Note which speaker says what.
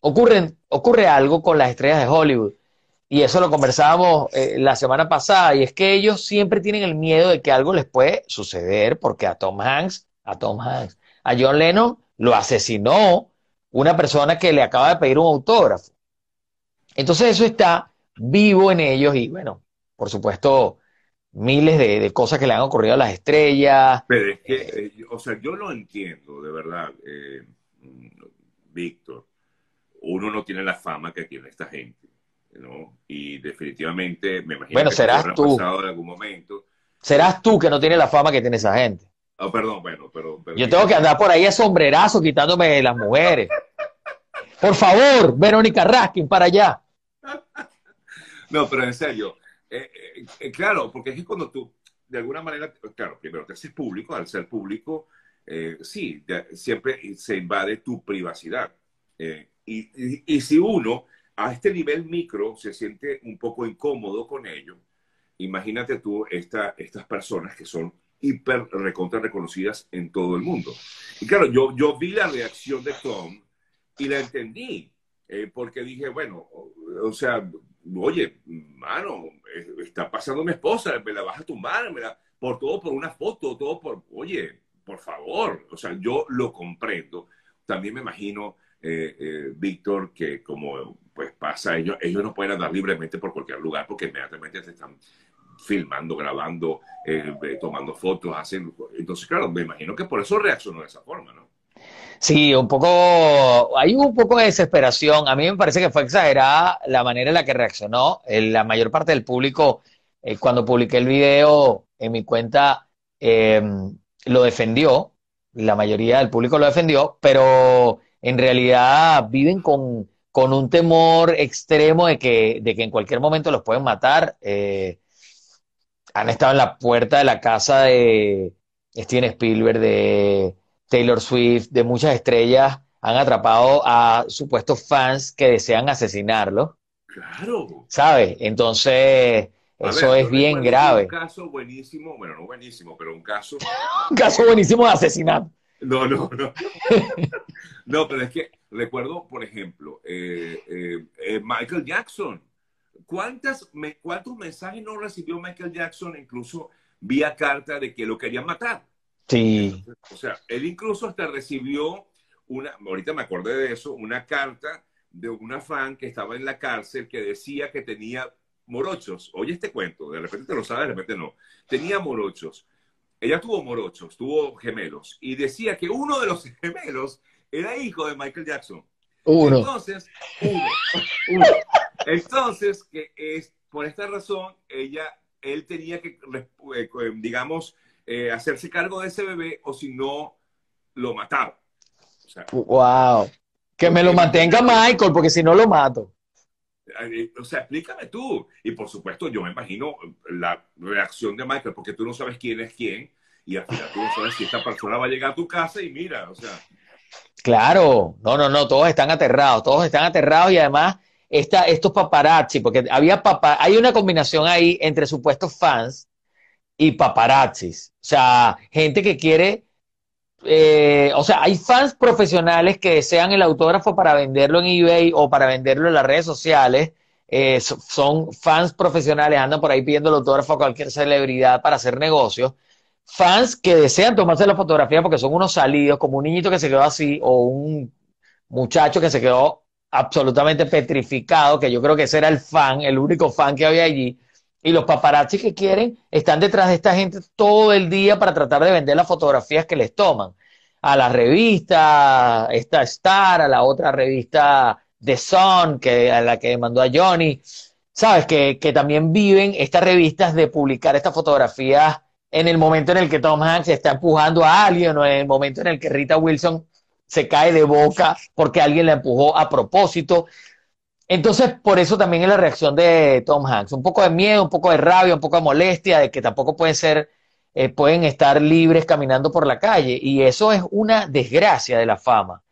Speaker 1: ocurre, ocurre algo con las estrellas de Hollywood. Y eso lo conversábamos eh, la semana pasada, y es que ellos siempre tienen el miedo de que algo les puede suceder, porque a Tom Hanks, a Tom Hanks, a John Lennon lo asesinó una persona que le acaba de pedir un autógrafo. Entonces eso está vivo en ellos y bueno, por supuesto, miles de, cosas que le han ocurrido a las estrellas.
Speaker 2: Pero es que, eh, o sea, yo lo entiendo, de verdad, eh, Víctor. Uno no tiene la fama que tiene esta gente, ¿no? Y definitivamente, me imagino
Speaker 1: bueno, serás tú.
Speaker 2: en algún momento.
Speaker 1: Serás tú que no tiene la fama que tiene esa gente.
Speaker 2: Oh, perdón, bueno, pero,
Speaker 1: Yo tengo que andar por ahí a sombrerazo quitándome las mujeres. Por favor, Verónica Raskin, para allá.
Speaker 2: No, pero en serio, eh, eh, eh, claro, porque es que cuando tú, de alguna manera, claro, primero te haces público, al ser público, sí, siempre se invade tu privacidad. Y, y, si uno a este nivel micro se siente un poco incómodo con ello, imagínate tú esta, estas personas que son hiper recontra reconocidas en todo el mundo. Y claro, yo, yo vi la reacción de Tom y la entendí, porque dije, bueno, o sea, oye, mano, eh, está pasando mi esposa, me la vas a tumbar, me la, por todo por una foto, todo por, oye, por favor, o sea, yo lo comprendo. También me imagino, eh, eh, Víctor, que como pues pasa, ellos, ellos no pueden andar libremente por cualquier lugar porque inmediatamente se están filmando, grabando, tomando fotos, haciendo... Entonces, claro, me imagino que por eso reaccionó de esa forma, ¿no?
Speaker 1: Sí, un poco, hay un poco de desesperación. A mí me parece que fue exagerada la manera en la que reaccionó. La mayor parte del público, eh, cuando publiqué el video en mi cuenta, lo defendió. La mayoría del público lo defendió, pero en realidad viven con, un temor extremo de que, de que en cualquier momento los pueden matar. Eh, han estado en la puerta de la casa de Steven Spielberg, de Taylor Swift, de muchas estrellas, han atrapado a supuestos fans que desean asesinarlo.
Speaker 2: Claro.
Speaker 1: ¿Sabes? Entonces, eso es bien grave. Un
Speaker 2: caso buenísimo, bueno, no buenísimo, pero un caso.
Speaker 1: un caso buenísimo de asesinato.
Speaker 2: No, no, no. no, pero es que recuerdo, por ejemplo, eh, eh, eh, Michael Jackson. ¿Cuántas, ¿Cuántos mensajes no recibió Michael Jackson, incluso vía carta, de que lo querían matar?
Speaker 1: Sí.
Speaker 2: O sea, él incluso hasta recibió una, ahorita me acordé de eso, una carta de una fan que estaba en la cárcel que decía que tenía morochos. Oye este cuento, de repente te lo sabes, de repente no. Tenía morochos. Ella tuvo morochos, tuvo gemelos. Y decía que uno de los gemelos era hijo de Michael Jackson.
Speaker 1: Uno.
Speaker 2: Entonces, uno. uno. Entonces, que es por esta razón, ella, él tenía que, eh, digamos, eh, hacerse cargo de ese bebé o si no, lo mataba.
Speaker 1: wow. Que me lo mantenga Michael, porque si no lo mato.
Speaker 2: O sea, explícame tú. Y por supuesto, yo me imagino la reacción de Michael, porque tú no sabes quién es quién, y al final tú no sabes si esta persona va a llegar a tu casa y mira, o sea.
Speaker 1: Claro, no, no, no, todos están aterrados, todos están aterrados y además esta, estos paparazzi, porque había papa, hay una combinación ahí entre supuestos fans y paparazzis. O sea, gente que quiere, eh, o sea, hay fans profesionales que desean el autógrafo para venderlo en eBay o para venderlo en las redes sociales. Eh, son fans profesionales, andan por ahí pidiendo el autógrafo a cualquier celebridad para hacer negocios. Fans que desean tomarse la fotografía porque son unos salidos, como un niñito que se quedó así o un muchacho que se quedó absolutamente petrificado, que yo creo que ese era el fan, el único fan que había allí y los paparazzi que quieren están detrás de esta gente todo el día para tratar de vender las fotografías que les toman. A la revista, esta Star, a la otra revista The Sun, que, a la que mandó a Johnny. Sabes que, que también viven estas revistas de publicar estas fotografías en el momento en el que Tom Hanks está empujando a alguien o en el momento en el que Rita Wilson se cae de boca porque alguien la empujó a propósito. Entonces, por eso también es la reacción de Tom Hanks. Un poco de miedo, un poco de rabia, un poco de molestia, de que tampoco pueden ser, eh, pueden estar libres caminando por la calle. Y eso es una desgracia de la fama.